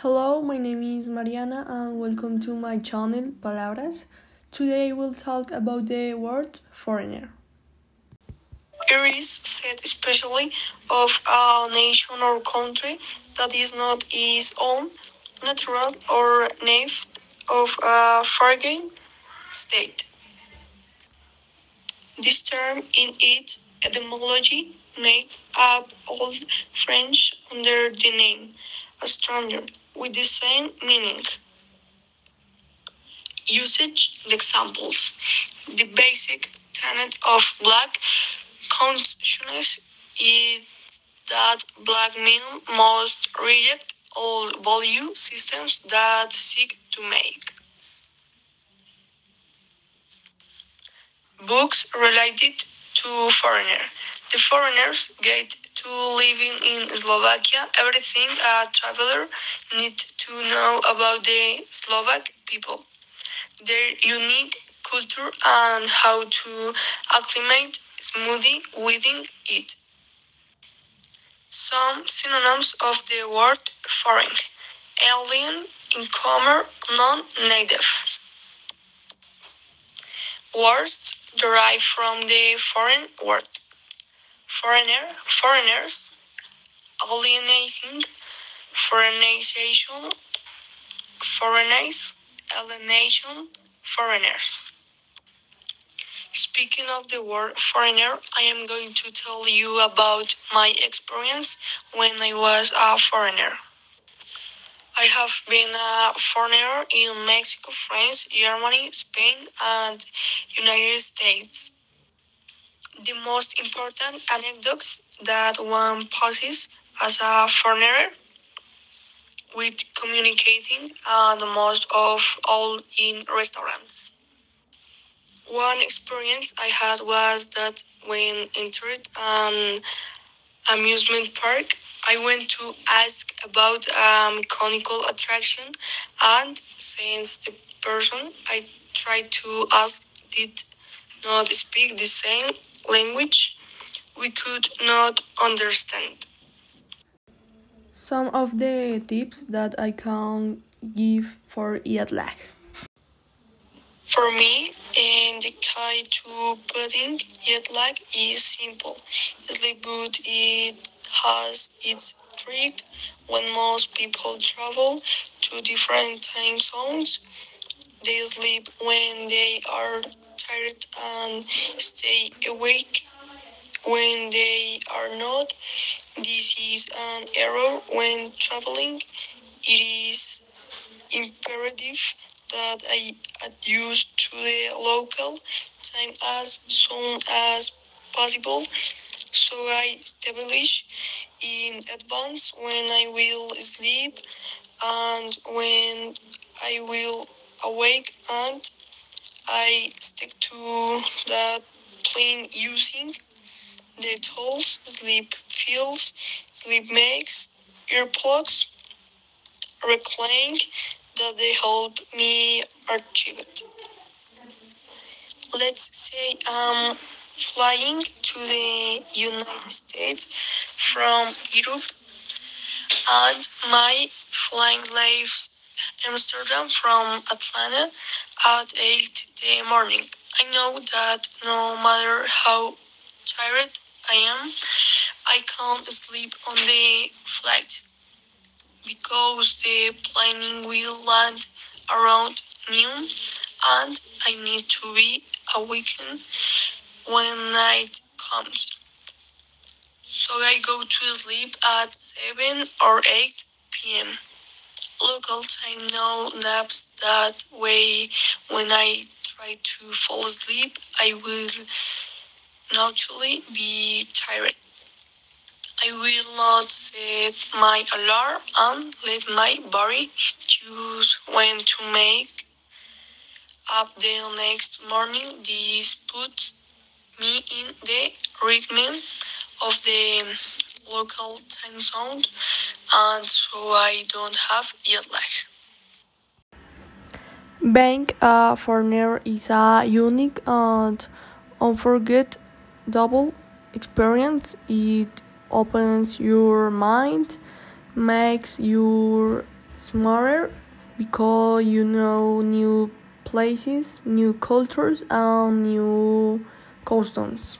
Hello, my name is Mariana and welcome to my channel Palabras. Today we'll talk about the word foreigner. It is said especially of a nation or country that is not its own, natural or native of a foreign state. This term in its etymology made up Old French under the name a stranger with the same meaning. Usage examples. The basic tenet of black consciousness is that black men must reject all value systems that seek to make books related to foreigner. The foreigners get to living in Slovakia everything a traveler needs to know about the Slovak people, their unique culture and how to acclimate smoothly within it. Some synonyms of the word foreign alien, incomer, non native. Words derived from the foreign word foreigner, foreigners, alienating, foreignization, foreigners, alienation, foreigners. Speaking of the word foreigner, I am going to tell you about my experience when I was a foreigner. I have been a foreigner in Mexico, France, Germany, Spain, and United States. The most important anecdotes that one possesses as a foreigner with communicating uh, and most of all in restaurants. One experience I had was that when entered an amusement park, I went to ask about um, a mechanical attraction, and since the person I tried to ask did not speak the same language, we could not understand. Some of the tips that I can give for jet lag. For me, and the key to putting jet lag is simple. Sleep good it has its trick when most people travel to different time zones. They sleep when they are tired and stay awake when they are not. This is an error when traveling. It is imperative that I adjust to the local time as soon as possible so I establish in advance when I will sleep and when I will awake and I stick to that plan using the tools sleep feels, sleep makes, earplugs, recline that they help me achieve it. Let's say I'm flying to the United States from Europe and my flying leaves Amsterdam from Atlanta at 8 in the morning. I know that no matter how tired I am, I can't sleep on the flight because the plane will land around noon and I need to be awakened when night comes. So I go to sleep at 7 or 8 p.m. Local time no naps that way when I try to fall asleep I will naturally be tired. I will not set my alarm and let my body choose when to make up the next morning. This puts me in the rhythm of the local time zone and so I don't have jet lag. Being a uh, foreigner is a unique and unforgettable double experience. It opens your mind, makes you smarter because you know new places, new cultures, and new customs.